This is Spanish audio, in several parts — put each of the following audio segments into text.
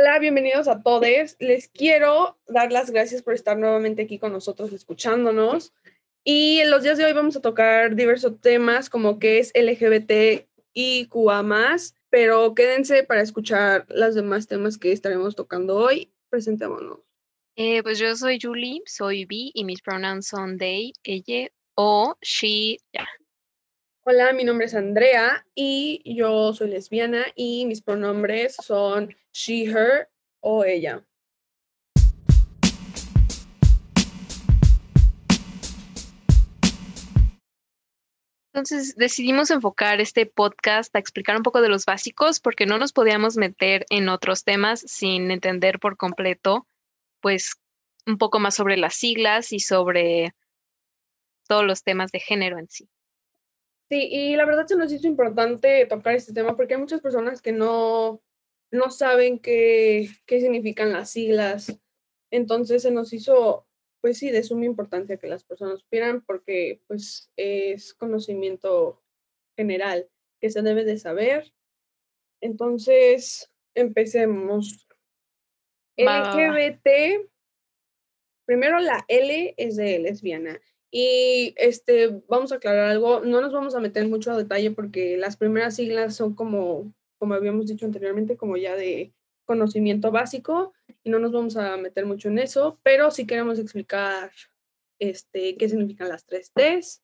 Hola, bienvenidos a todos. Les quiero dar las gracias por estar nuevamente aquí con nosotros escuchándonos. Y en los días de hoy vamos a tocar diversos temas como que es LGBT y QA pero quédense para escuchar los demás temas que estaremos tocando hoy. Presentémonos. Eh, pues yo soy Julie, soy B y mis pronouns son they, ella o she, ya. Hola, mi nombre es Andrea y yo soy lesbiana y mis pronombres son she, her o ella. Entonces decidimos enfocar este podcast a explicar un poco de los básicos porque no nos podíamos meter en otros temas sin entender por completo, pues un poco más sobre las siglas y sobre todos los temas de género en sí. Sí, y la verdad se nos hizo importante tocar este tema porque hay muchas personas que no, no saben qué, qué significan las siglas. Entonces se nos hizo, pues sí, de suma importancia que las personas supieran porque pues es conocimiento general que se debe de saber. Entonces, empecemos. LGBT, primero la L es de lesbiana y este, vamos a aclarar algo, no nos vamos a meter mucho a detalle porque las primeras siglas son como, como habíamos dicho anteriormente, como ya de conocimiento básico y no nos vamos a meter mucho en eso, pero sí queremos explicar este, qué significan las tres T's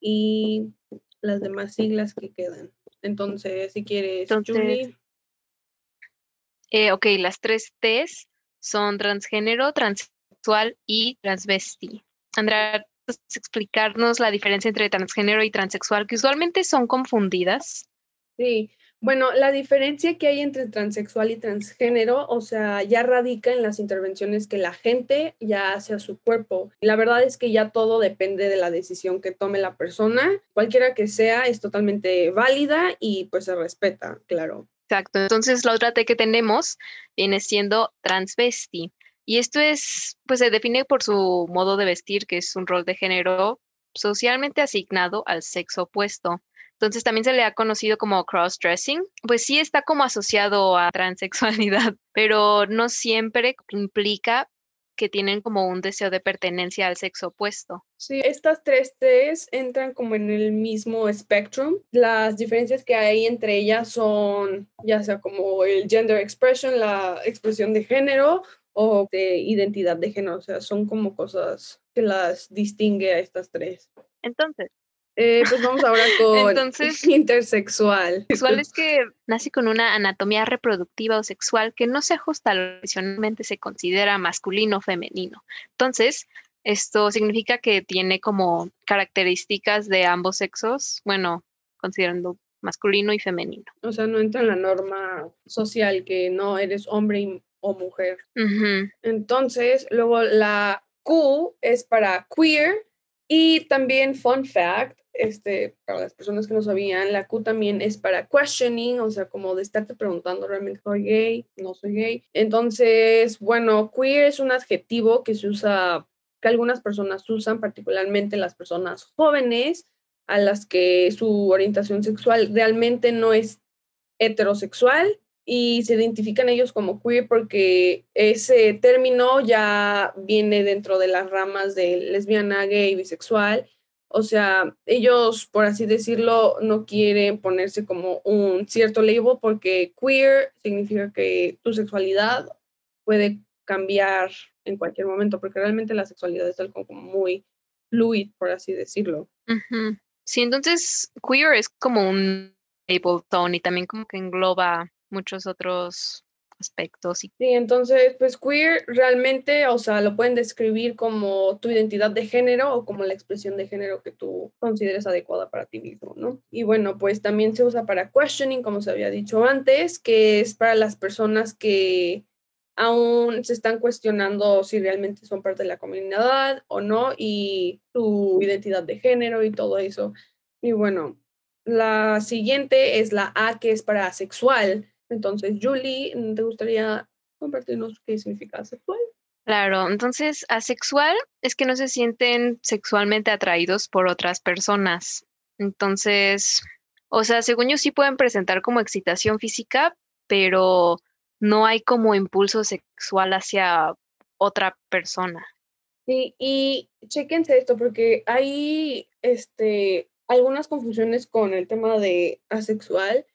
y las demás siglas que quedan. Entonces, si quieres, Julie. Eh, ok, las tres T's son transgénero, transexual y transvesti. Andrea, explicarnos la diferencia entre transgénero y transexual, que usualmente son confundidas? Sí, bueno, la diferencia que hay entre transexual y transgénero, o sea, ya radica en las intervenciones que la gente ya hace a su cuerpo. La verdad es que ya todo depende de la decisión que tome la persona, cualquiera que sea, es totalmente válida y pues se respeta, claro. Exacto. Entonces, la otra T que tenemos viene siendo transvesti. Y esto es, pues se define por su modo de vestir, que es un rol de género socialmente asignado al sexo opuesto. Entonces también se le ha conocido como cross-dressing. Pues sí está como asociado a transexualidad, pero no siempre implica que tienen como un deseo de pertenencia al sexo opuesto. Sí, estas tres T's entran como en el mismo spectrum. Las diferencias que hay entre ellas son ya sea como el gender expression, la expresión de género o de identidad de género, o sea, son como cosas que las distingue a estas tres. Entonces. Eh, pues vamos ahora con Entonces, intersexual. Sexual es que nace con una anatomía reproductiva o sexual que no se ajusta a lo que tradicionalmente se considera masculino o femenino. Entonces, esto significa que tiene como características de ambos sexos, bueno, considerando masculino y femenino. O sea, no entra en la norma social que no eres hombre y o mujer. Entonces, luego la Q es para queer y también fun fact, este, para las personas que no sabían, la Q también es para questioning, o sea, como de estarte preguntando realmente soy gay, no soy gay. Entonces, bueno, queer es un adjetivo que se usa, que algunas personas usan, particularmente las personas jóvenes, a las que su orientación sexual realmente no es heterosexual, y se identifican ellos como queer porque ese término ya viene dentro de las ramas de lesbiana, gay, bisexual. O sea, ellos, por así decirlo, no quieren ponerse como un cierto label porque queer significa que tu sexualidad puede cambiar en cualquier momento, porque realmente la sexualidad es algo como muy fluid, por así decirlo. Sí, entonces queer es como un label tone y también como que engloba muchos otros aspectos. Sí, entonces, pues queer realmente, o sea, lo pueden describir como tu identidad de género o como la expresión de género que tú consideres adecuada para ti mismo, ¿no? Y bueno, pues también se usa para questioning, como se había dicho antes, que es para las personas que aún se están cuestionando si realmente son parte de la comunidad o no y su identidad de género y todo eso. Y bueno, la siguiente es la A, que es para asexual entonces, Julie, ¿te gustaría compartirnos qué significa asexual? Claro, entonces asexual es que no se sienten sexualmente atraídos por otras personas. Entonces, o sea, según yo sí pueden presentar como excitación física, pero no hay como impulso sexual hacia otra persona. Sí, y chequense esto porque hay este, algunas confusiones con el tema de asexual.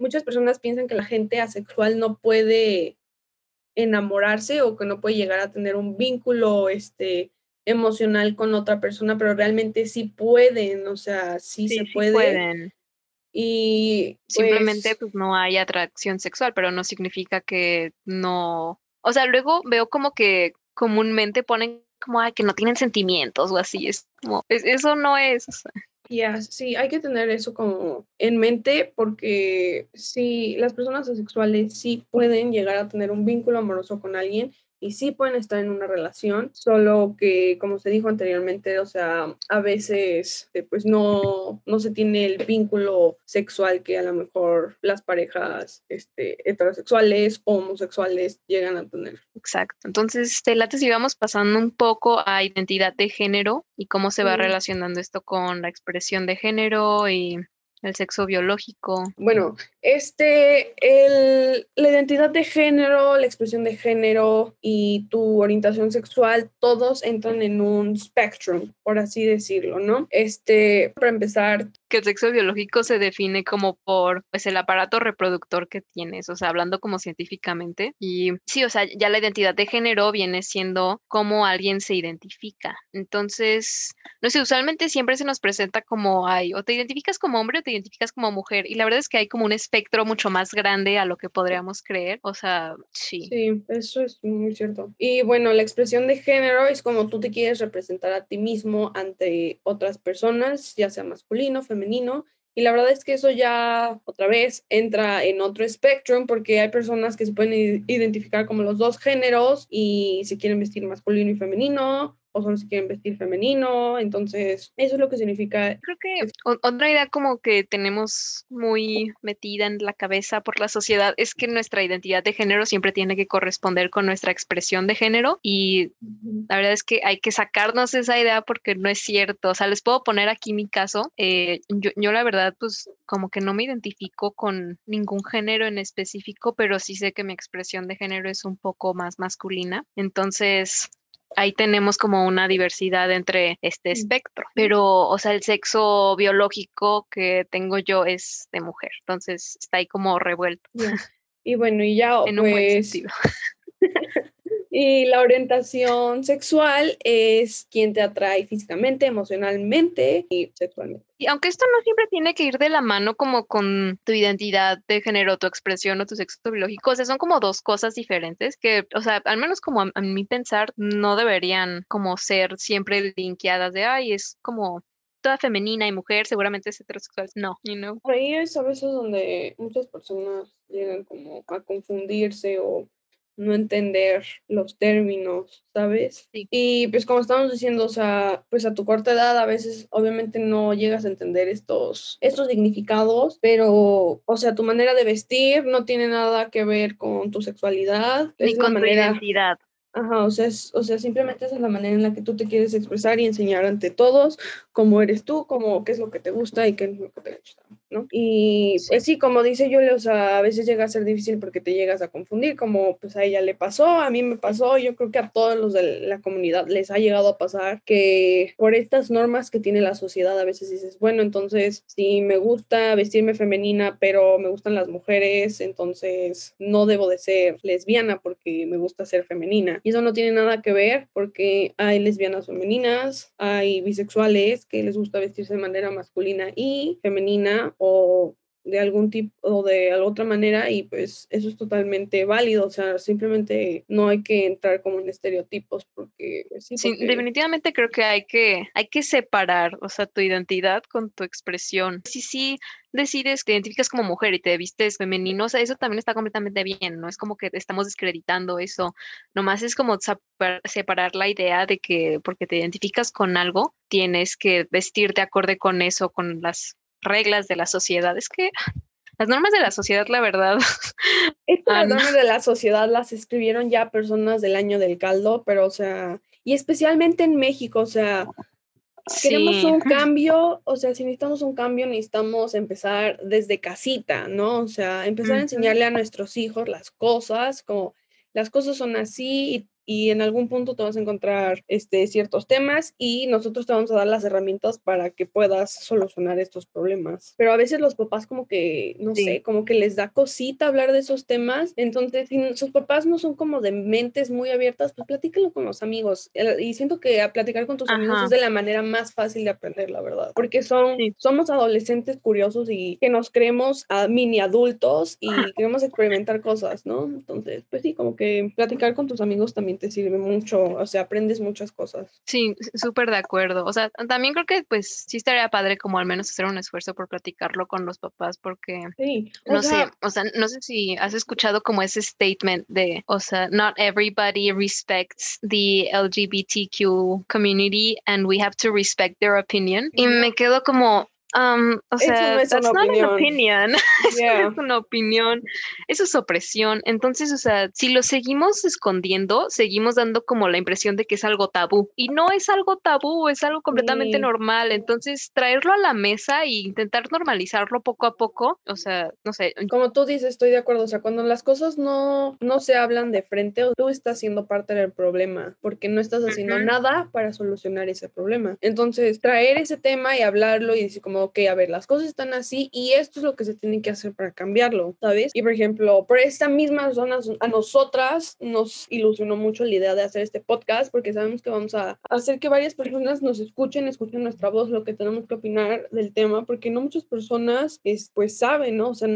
Muchas personas piensan que la gente asexual no puede enamorarse o que no puede llegar a tener un vínculo este, emocional con otra persona, pero realmente sí pueden, o sea, sí, se pueden. Y simplemente pues, pues no hay atracción sexual, pero no significa que no. O sea, luego veo como que comúnmente ponen como Ay, que no tienen sentimientos o así. Es como, eso no es. Ya, sí, hay que tener eso como en mente porque si las personas asexuales sí pueden llegar a tener un vínculo amoroso con alguien y sí pueden estar en una relación, solo que como se dijo anteriormente, o sea, a veces eh, pues no, no se tiene el vínculo sexual que a lo mejor las parejas este, heterosexuales o homosexuales llegan a tener. Exacto. Entonces, te late si vamos pasando un poco a identidad de género y cómo se va relacionando esto con la expresión de género y el sexo biológico. Bueno, este, el, la identidad de género, la expresión de género y tu orientación sexual, todos entran en un spectrum, por así decirlo, ¿no? Este, para empezar, que el sexo biológico se define como por pues, el aparato reproductor que tienes, o sea, hablando como científicamente. Y sí, o sea, ya la identidad de género viene siendo cómo alguien se identifica. Entonces, no sé, usualmente siempre se nos presenta como hay, o te identificas como hombre o te identificas como mujer. Y la verdad es que hay como un espectro mucho más grande a lo que podríamos creer. O sea, sí. Sí, eso es muy cierto. Y bueno, la expresión de género es como tú te quieres representar a ti mismo ante otras personas, ya sea masculino, femenino femenino. Y la verdad es que eso ya otra vez entra en otro espectro porque hay personas que se pueden identificar como los dos géneros y se quieren vestir masculino y femenino o solo si quieren vestir femenino, entonces eso es lo que significa. Creo que otra idea como que tenemos muy metida en la cabeza por la sociedad es que nuestra identidad de género siempre tiene que corresponder con nuestra expresión de género y la verdad es que hay que sacarnos esa idea porque no es cierto, o sea, les puedo poner aquí mi caso, eh, yo, yo la verdad pues como que no me identifico con ningún género en específico, pero sí sé que mi expresión de género es un poco más masculina, entonces ahí tenemos como una diversidad entre este espectro, pero, o sea, el sexo biológico que tengo yo es de mujer, entonces está ahí como revuelto. Y bueno, y ya, en un buen pues, sentido. Y la orientación sexual es quien te atrae físicamente, emocionalmente y sexualmente. Y aunque esto no siempre tiene que ir de la mano como con tu identidad de género, tu expresión o tu sexo biológico, o sea, son como dos cosas diferentes que, o sea, al menos como a, mi pensar, no deberían como ser siempre linkeadas de, ay, es como toda femenina y mujer, seguramente es heterosexual. No, you know. Por ahí es a veces donde muchas personas llegan como a confundirse o no entender los términos, ¿sabes? Y pues como estamos diciendo, o sea, pues a tu corta edad a veces obviamente no llegas a entender estos, estos significados, pero, o sea, tu manera de vestir no tiene nada que ver con tu sexualidad. Ni con tu identidad. Ajá, o sea, o sea, simplemente esa es la manera en la que tú te quieres expresar y enseñar ante todos cómo eres tú, cómo, qué es lo que te gusta y qué es lo que te gusta, ¿no? Y pues sí, como dice Julia, o sea, a veces llega a ser difícil porque te llegas a confundir, como pues a ella le pasó, a mí me pasó, yo creo que a todos los de la comunidad les ha llegado a pasar que por estas normas que tiene la sociedad a veces dices, bueno, entonces si me gusta vestirme femenina, pero me gustan las mujeres, entonces no debo de ser lesbiana porque me gusta ser femenina y eso no tiene nada que ver porque hay lesbianas femeninas, hay bisexuales que les gusta vestirse de manera masculina y femenina o de algún tipo o de otra manera y pues eso es totalmente válido, o sea, simplemente no hay que entrar como en estereotipos porque pues, sí, definitivamente creo que hay que hay que separar, o sea, tu identidad con tu expresión. Sí, sí, decides, te identificas como mujer y te vistes femenino, o sea, eso también está completamente bien, no es como que estamos descreditando eso, nomás es como separar la idea de que porque te identificas con algo, tienes que vestirte acorde con eso, con las reglas de la sociedad. Es que las normas de la sociedad, la verdad. Estas normas de la sociedad las escribieron ya personas del año del caldo, pero o sea, y especialmente en México, o sea, queremos un cambio, o sea, si necesitamos un cambio, necesitamos empezar desde casita, ¿no? O sea, empezar a enseñarle a nuestros hijos las cosas, como las cosas son así y y en algún punto te vas a encontrar este, ciertos temas y nosotros te vamos a dar las herramientas para que puedas solucionar estos problemas. Pero a veces los papás como que, no sé, como que les da cosita hablar de esos temas. Entonces, si sus papás no son como de mentes muy abiertas, pues platícalo con los amigos. Y siento que a platicar con tus amigos es de la manera más fácil de aprender, la verdad. Porque son, somos adolescentes curiosos y que nos creemos a mini adultos y queremos experimentar cosas, ¿no? Entonces, pues sí, como que platicar con tus amigos también te sirve mucho, o sea, aprendes muchas cosas. Sí, súper de acuerdo. O sea, también creo que pues sí estaría padre como al menos hacer un esfuerzo por platicarlo con los papás porque sí, no sé, o sea, no sé si has escuchado como ese statement de, o sea, not everybody respects the LGBTQ community and we have to respect their opinion. Y me quedo como, Um, o sea, no es that's not opinión. opinion. es una opinión. Eso es opresión. Entonces, o sea, si lo seguimos escondiendo, seguimos dando como la impresión de que es algo tabú. Y no es algo tabú, es algo completamente normal. Entonces, traerlo a la mesa e intentar normalizarlo poco a poco, o sea, no sé. Como tú dices, estoy de acuerdo. O sea, cuando las cosas no, no se hablan de frente, tú estás siendo parte del problema, porque no estás haciendo nada para solucionar ese problema. Entonces, traer ese tema y hablarlo y decir como ok, a ver, las cosas están así y esto es lo que se tiene que hacer para cambiarlo, ¿sabes? Y por ejemplo, por esta misma zona, a nosotras nos ilusionó mucho la idea de hacer este podcast porque sabemos que vamos a hacer que varias personas nos escuchen, escuchen nuestra voz, lo que tenemos que opinar del tema, porque no muchas personas es, pues saben, ¿no? O sea,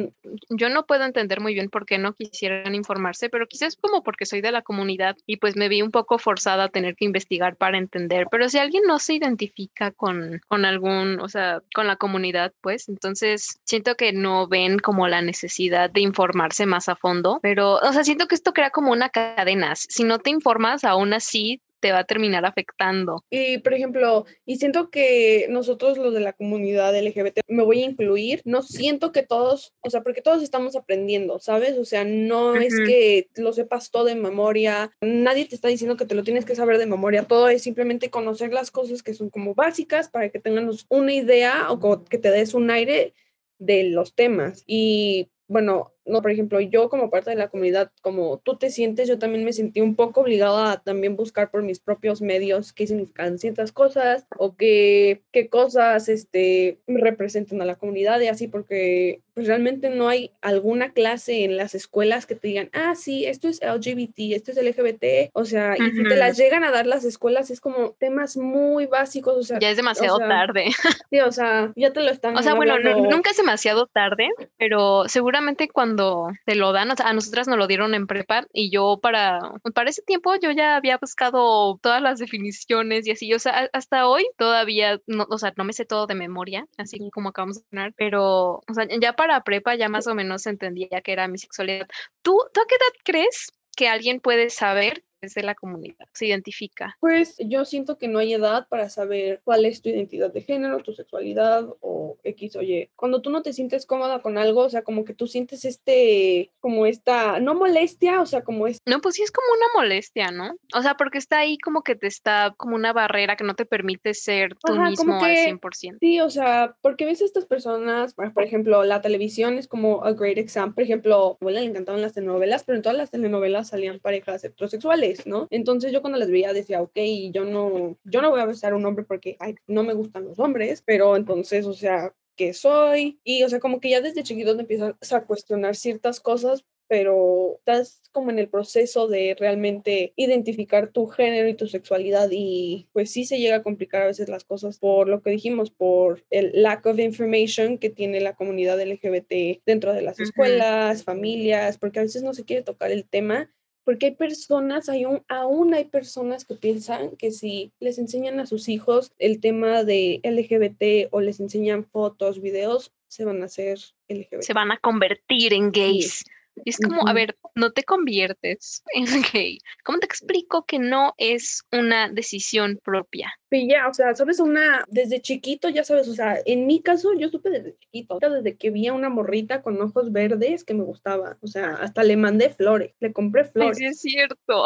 yo no puedo entender muy bien por qué no quisieran informarse, pero quizás como porque soy de la comunidad y pues me vi un poco forzada a tener que investigar para entender, pero si alguien no se identifica con, con algún, o sea, con la comunidad, pues. Entonces, siento que no ven como la necesidad de informarse más a fondo, pero, o sea, siento que esto crea como una cadena. Si no te informas, aún así te va a terminar afectando. Y, por ejemplo, y siento que nosotros los de la comunidad LGBT me voy a incluir, no siento que todos, o sea, porque todos estamos aprendiendo, ¿sabes? O sea, no es que lo sepas todo de memoria, nadie te está diciendo que te lo tienes que saber de memoria, todo es simplemente conocer las cosas que son como básicas para que tengas una idea o que te des un aire de los temas. Y bueno, no, por ejemplo, yo como parte de la comunidad, como tú te sientes, yo también me sentí un poco obligada a también buscar por mis propios medios qué significan ciertas cosas o qué, qué cosas este, representan a la comunidad y así, porque pues realmente no hay alguna clase en las escuelas que te digan, ah, sí, esto es LGBT, esto es LGBT, o sea, y si te las llegan a dar las escuelas es como temas muy básicos, o sea. Ya es demasiado tarde. Sí, o sea, ya te lo están. O sea, bueno, nunca es demasiado tarde, pero seguramente cuando cuando te lo dan, a nosotras nos lo dieron en prepa y yo para, para ese tiempo yo ya había buscado todas las definiciones y así, o sea, hasta hoy todavía, no, o sea, no me sé todo de memoria, así como acabamos de hablar, pero, o sea, ya para prepa ya más o menos entendía que era mi sexualidad. ¿Tú, ¿tú a qué edad crees que alguien puede saber de la comunidad se identifica? Pues yo siento que no hay edad para saber cuál es tu identidad de género, tu sexualidad o X o Y. Cuando tú no te sientes cómoda con algo, o sea, como que tú sientes este, como esta, no molestia, o sea, como es... No, pues sí es como una molestia, ¿no? O sea, porque está ahí como que te está como una barrera que no te permite ser tú mismo al 100%. Sí, o sea, porque ves a estas personas, por ejemplo, la televisión es como a great example. Por ejemplo, a le encantaban las telenovelas, pero en todas las telenovelas salían parejas heterosexuales. ¿No? Entonces yo cuando les veía decía, ok, yo no, yo no voy a besar a un hombre porque no me gustan los hombres, pero entonces, o sea, ¿qué soy? Y, o sea, como que ya desde chiquito te empiezas a cuestionar ciertas cosas pero estás como en el proceso de realmente identificar tu género y tu sexualidad y pues sí se llega a complicar a veces las cosas por lo que dijimos, por el lack of information que tiene la comunidad LGBT dentro de las escuelas, familias, porque a veces no se quiere tocar el tema porque hay personas, hay un, aún hay personas que piensan que si les enseñan a sus hijos el tema de LGBT o les enseñan fotos, videos, se van a hacer LGBT. Se van a convertir en gays. Y es como, a ver, no te conviertes en gay. ¿Cómo te explico que no es una decisión propia? Sí, ya, o sea, sabes, una, desde chiquito, ya sabes, o sea, en mi caso yo supe desde chiquito, desde que vi a una morrita con ojos verdes que me gustaba, o sea, hasta le mandé flores, le compré flores. sí, es cierto.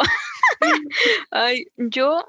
Ay, yo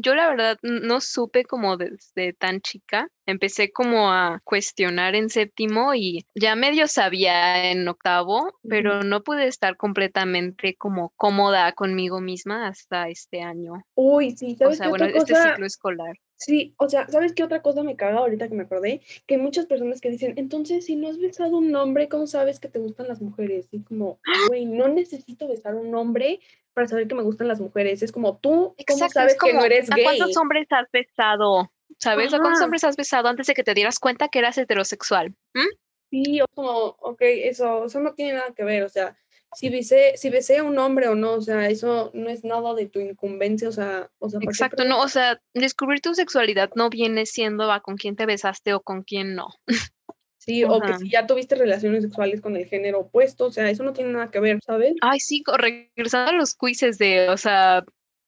yo la verdad no supe como desde tan chica. Empecé como a cuestionar en séptimo y ya medio sabía en octavo, pero no pude estar completamente como cómoda conmigo misma hasta este año. Uy, sí, ¿sabes O sea, bueno, este ciclo escolar. Sí, o sea, ¿sabes qué otra cosa me caga ahorita que me acordé? Que hay muchas personas que dicen, entonces, si no has besado un hombre, ¿cómo sabes que te gustan las mujeres? Y como, güey, no necesito besar un hombre para saber que me gustan las mujeres. Es como tú, ¿cómo sabes que no eres gay? ¿A cuántos hombres has besado? ¿Sabes? ¿A cuántos hombres has besado antes de que te dieras cuenta que eras heterosexual? ¿Mm? Sí, o como, ok, eso, eso no tiene nada que ver, o sea, si besé, si besé a un hombre o no, o sea, eso no es nada de tu incumbencia, o sea, o sea Exacto, no, o sea, descubrir tu sexualidad no viene siendo a con quién te besaste o con quién no. Sí, o, que si ya tuviste relaciones sexuales con el género opuesto, o sea, eso no tiene nada que ver, ¿sabes? Ay, sí, regresando a los quizzes de, o sea,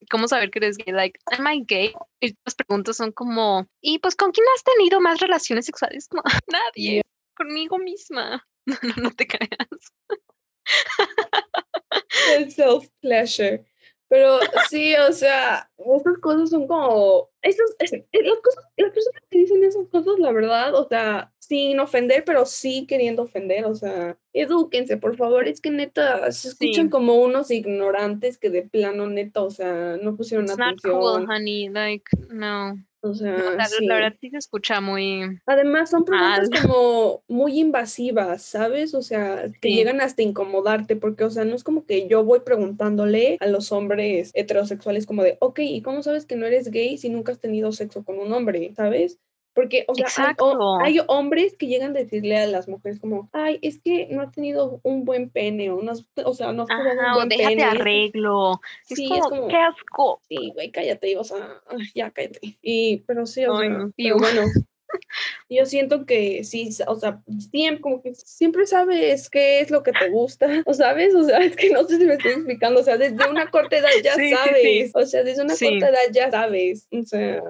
¿cómo saber que eres gay? Like, am I gay? Y las preguntas son como, ¿y pues con quién has tenido más relaciones sexuales? Como, nadie, conmigo misma. No, no, no te creas. El self-pleasure. Pero sí, o sea, estas cosas son como. Esas, eh, las, cosas, las personas que dicen esas cosas, la verdad, o sea, sin ofender, pero sí queriendo ofender, o sea, edúquense, por favor. Es que neta, se escuchan como unos ignorantes que de plano, neta, o sea, no pusieron It's atención. Not cool, honey. Like, no. O sea, la, verdad sí se escucha muy. Además, son preguntas como muy invasivas, ¿sabes? O sea, que llegan hasta incomodarte, porque, o sea, no es como que yo voy preguntándole a los hombres heterosexuales, como de, ok, ¿y cómo sabes que no eres gay si nunca has tenido sexo con un hombre? ¿Sabes? Porque, o sea, hay, hombres que llegan a decirle a las mujeres como, ay, es que no has tenido un buen pene, o, no, o sea, no has tenido un buen déjate pene. arreglo. Sí, es como, qué asco. Sí, güey, cállate, o sea, ya cállate. Y, pero sí, o sea, bueno. Yo siento que sí, o sea, siempre, como que siempre sabes qué es lo que te gusta, o sabes, o sea, es que no sé si me estoy explicando, o sea, desde una corta edad ya sabes, o sea, desde una corta edad ya sabes, o sea,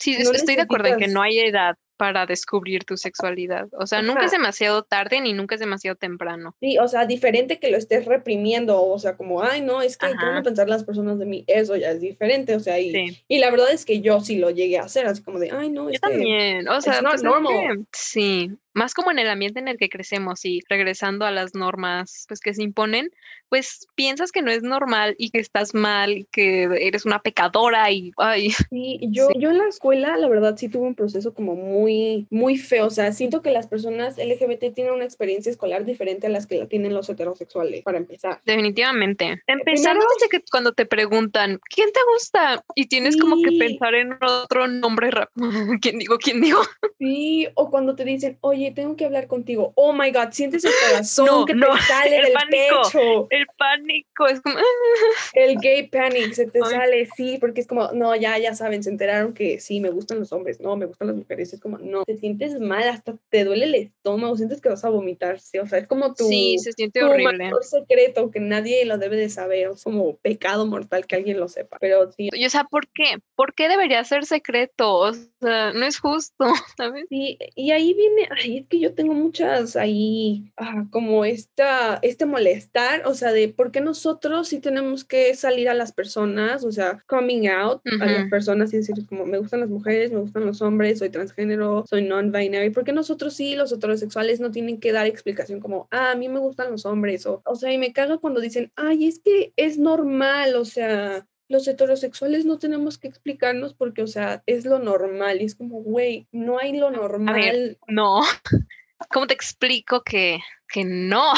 Sí, estoy de acuerdo en que no hay edad para descubrir tu sexualidad. O sea, nunca es demasiado tarde ni nunca es demasiado temprano. Sí, o sea, diferente que lo estés reprimiendo, o sea, como, ay, no, es que, ¿cómo pensar las personas de mí? Eso ya es diferente, o sea, y, y la verdad es que yo sí lo llegué a hacer, así como de, ay, no, es yo también, o sea, no pues normal. sí, más como en el ambiente en el que crecemos y regresando a las normas pues que se imponen, pues piensas que no es normal y que estás mal y que eres una pecadora y ay. Sí, yo, yo en la escuela la verdad sí tuve un proceso como muy, muy feo, o sea, siento que las personas LGBT tienen una experiencia escolar diferente a las que la tienen los heterosexuales, para empezar. Definitivamente. Empezando desde que cuando te preguntan, ¿quién te gusta? Y tienes como que pensar en otro nombre, ¿quién digo? ¿Quién digo? Sí, o cuando te dicen, oye, oye, tengo que hablar contigo. Oh my God, sientes el corazón que te sale del pecho. El pánico, es como. el gay panic se te sale, sí, porque es como, no, ya, ya saben, se enteraron que sí, me gustan los hombres, no, me gustan las mujeres. Es como, no, te sientes mal, hasta te duele el estómago, sientes que vas a vomitar, sí, o sea, es como tu. Sí, se siente horrible. secreto que nadie lo debe de saber, es como pecado mortal que alguien lo sepa. Pero sí. Y, o sea, ¿por qué? ¿Por qué debería ser secreto? O sea, no es justo, ¿sabes? Sí, y ahí viene, es que yo tengo muchas ahí, ah, como esta, este molestar, o sea, de por qué nosotros sí tenemos que salir a las personas, o sea, coming out a las personas y decir como me gustan las mujeres, me gustan los hombres, soy transgénero, soy non-binary, ¿por qué nosotros sí, los heterosexuales, no tienen que dar explicación como, ah, a mí me gustan los hombres, o, o sea, y me caga cuando dicen, ay, es que es normal, o sea, los heterosexuales no tenemos que explicarnos porque, o sea, es lo normal. Y es como, güey, no hay lo normal. no. ¿Cómo te explico que, que no?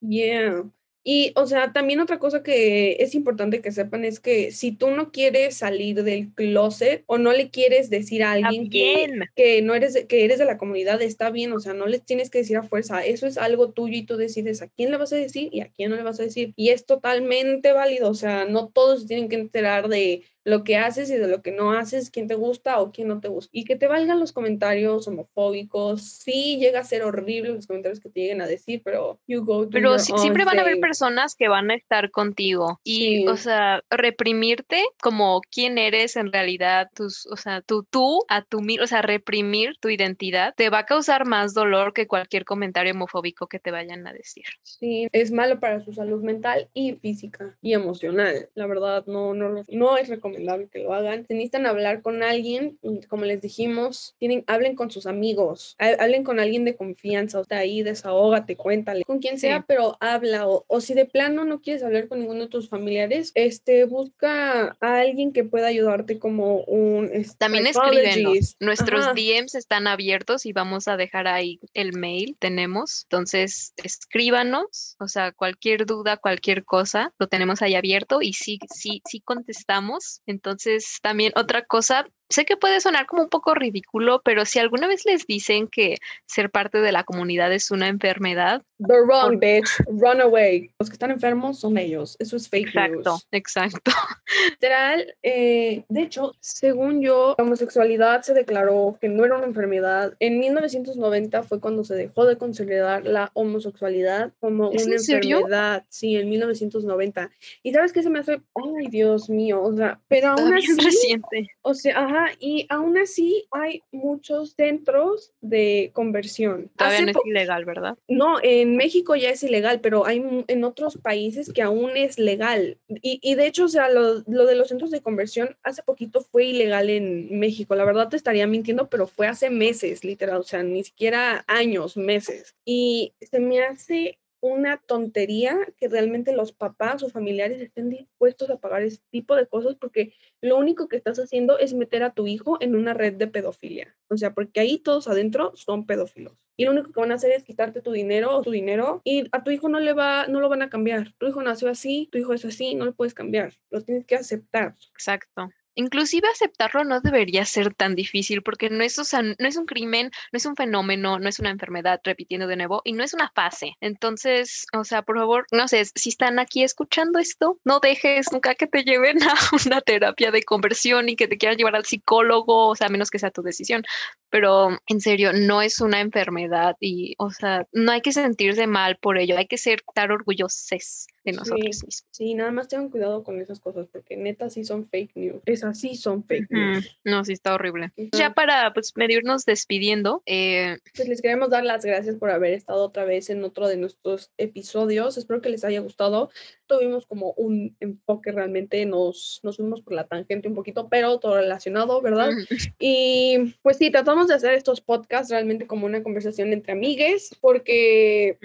Yeah. Y, o sea, también otra cosa que es importante que sepan es que si tú no quieres salir del closet o no le quieres decir a alguien que, que, no eres, que eres de la comunidad, está bien, o sea, no les tienes que decir a fuerza, eso es algo tuyo y tú decides a quién le vas a decir y a quién no le vas a decir. Y es totalmente válido, o sea, no todos tienen que enterar de lo que haces y de lo que no haces, quién te gusta o quién no te gusta. Y que te valgan los comentarios homofóbicos. Sí, llega a ser horrible los comentarios que te lleguen a decir, pero you go Pero siempre van a haber personas que van a estar contigo. Y, o sea, reprimirte como quién eres en realidad, tus, o sea, tú, tú, a tu, o sea, reprimir tu identidad, te va a causar más dolor que cualquier comentario homofóbico que te vayan a decir. Sí, es malo para su salud mental y física y emocional. La verdad, no, no, no es recomendable recomendable que lo hagan. Si necesitan hablar con alguien, como les dijimos, tienen, hablen con sus amigos, hablen con alguien de confianza, o sea, ahí desahógate, cuéntale, con quien sea, pero habla, o, o, si de plano no quieres hablar con ninguno de tus familiares, este, busca a alguien que pueda ayudarte como un... Este, También escríbenos, nuestros DMs están abiertos y vamos a dejar ahí el mail, tenemos, entonces escríbanos, o sea, cualquier duda, cualquier cosa, lo tenemos ahí abierto y sí, sí, sí contestamos. Entonces, también otra cosa, sé que puede sonar como un poco ridículo, pero si alguna vez les dicen que ser parte de la comunidad es una enfermedad. The wrong, bitch. Run away. Los que están enfermos son ellos. Eso es fake exacto, news. Exacto, Literal, eh, de hecho, según yo, la homosexualidad se declaró que no era una enfermedad. En 1990 fue cuando se dejó de considerar la homosexualidad como una enfermedad. Sí, en 1990. Y sabes qué se me hace, ay Dios mío, o sea, pero aún así, reciente. O sea, ajá, y aún así hay muchos centros de conversión. Todavía no es ilegal, ¿verdad? No, en México ya es ilegal, pero hay en otros países que aún es legal. Y, y de hecho, o sea, lo, lo, de los centros de conversión hace poquito fue ilegal en México. La verdad te estaría mintiendo, pero fue hace meses, literal, o sea, ni siquiera años, meses. Y se me hace una tontería que realmente los papás o familiares estén dispuestos a pagar ese tipo de cosas porque lo único que estás haciendo es meter a tu hijo en una red de pedofilia. O sea, porque ahí todos adentro son pedófilos. Y lo único que van a hacer es quitarte tu dinero o tu dinero y a tu hijo no le va, no lo van a cambiar. Tu hijo nació así, tu hijo es así, no lo puedes cambiar. Lo tienes que aceptar. Exacto. Inclusive aceptarlo no debería ser tan difícil porque no es, no es un crimen, no es un fenómeno, no es una enfermedad, repitiendo de nuevo, y no es una fase. Entonces, o sea, por favor, no sé, si están aquí escuchando esto, no dejes nunca que te lleven a una terapia de conversión y que te quieran llevar al psicólogo, o sea, menos que sea tu decisión. Pero en serio, no es una enfermedad y, o sea, no hay que sentirse mal por ello, hay que ser tan orgullosos de nosotros mismos. Sí, nada más tengan cuidado con esas cosas porque neta sí son fake news. Esas sí son fake news. No, sí está horrible. Ya para pues medirnos despidiendo. Eh... Pues les queremos dar las gracias por haber estado otra vez en otro de nuestros episodios. Espero que les haya gustado. Tuvimos como un enfoque realmente, nos, nos fuimos por la tangente un poquito, pero todo relacionado, ¿verdad? Y pues sí, tratamos de hacer estos podcasts realmente como una conversación entre amigues porque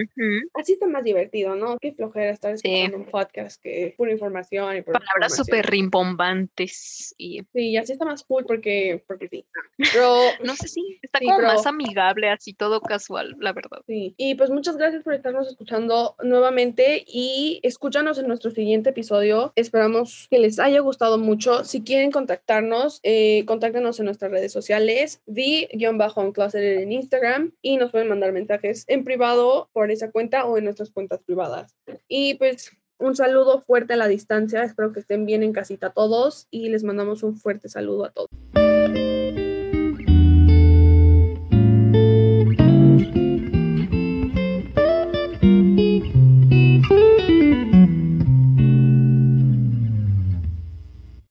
así está más divertido, ¿no? Qué flojera estar un podcast que pura información y palabras súper rimbombantes y sí y así está más cool porque porque sí. Pero no sé si está como más amigable así todo casual la verdad. Sí y pues muchas gracias por estarnos escuchando nuevamente y escúchanos en nuestro siguiente episodio esperamos que les haya gustado mucho si quieren contactarnos eh, contáctenos en nuestras redes sociales the-uncloseted en Instagram y nos pueden mandar mensajes en privado por esa cuenta o en nuestras cuentas privadas y pues un saludo fuerte a la distancia. Espero que estén bien en casita todos y les mandamos un fuerte saludo a todos.